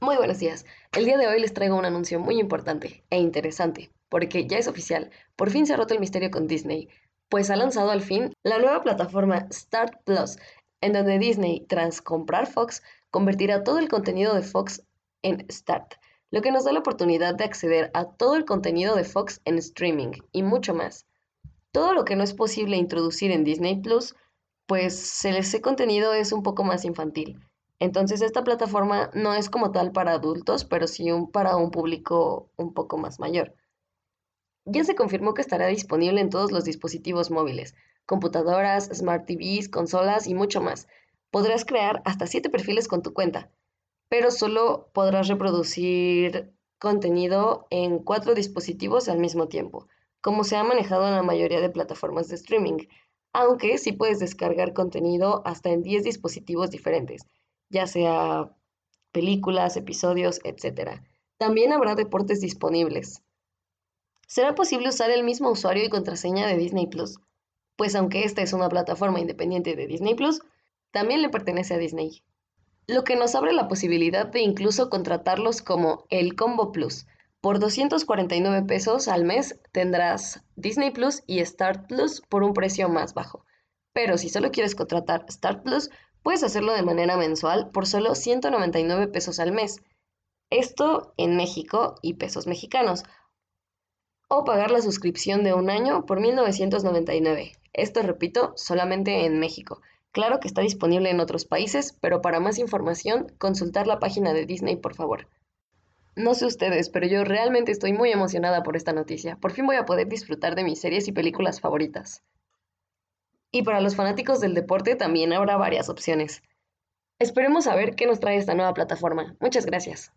Muy buenos días. El día de hoy les traigo un anuncio muy importante e interesante, porque ya es oficial, por fin se ha roto el misterio con Disney, pues ha lanzado al fin la nueva plataforma Start Plus, en donde Disney, tras comprar Fox, convertirá todo el contenido de Fox en Start, lo que nos da la oportunidad de acceder a todo el contenido de Fox en streaming y mucho más. Todo lo que no es posible introducir en Disney Plus, pues ese contenido es un poco más infantil entonces esta plataforma no es como tal para adultos, pero sí para un público un poco más mayor. Ya se confirmó que estará disponible en todos los dispositivos móviles, computadoras, smart TVs, consolas y mucho más. Podrás crear hasta 7 perfiles con tu cuenta, pero solo podrás reproducir contenido en 4 dispositivos al mismo tiempo, como se ha manejado en la mayoría de plataformas de streaming, aunque sí puedes descargar contenido hasta en 10 dispositivos diferentes ya sea películas, episodios, etc. También habrá deportes disponibles. ¿Será posible usar el mismo usuario y contraseña de Disney Plus? Pues aunque esta es una plataforma independiente de Disney Plus, también le pertenece a Disney. Lo que nos abre la posibilidad de incluso contratarlos como el Combo Plus. Por 249 pesos al mes tendrás Disney Plus y Start Plus por un precio más bajo. Pero si solo quieres contratar Start Plus, Puedes hacerlo de manera mensual por solo 199 pesos al mes. Esto en México y pesos mexicanos. O pagar la suscripción de un año por 1999. Esto, repito, solamente en México. Claro que está disponible en otros países, pero para más información, consultar la página de Disney, por favor. No sé ustedes, pero yo realmente estoy muy emocionada por esta noticia. Por fin voy a poder disfrutar de mis series y películas favoritas. Y para los fanáticos del deporte también habrá varias opciones. Esperemos a ver qué nos trae esta nueva plataforma. Muchas gracias.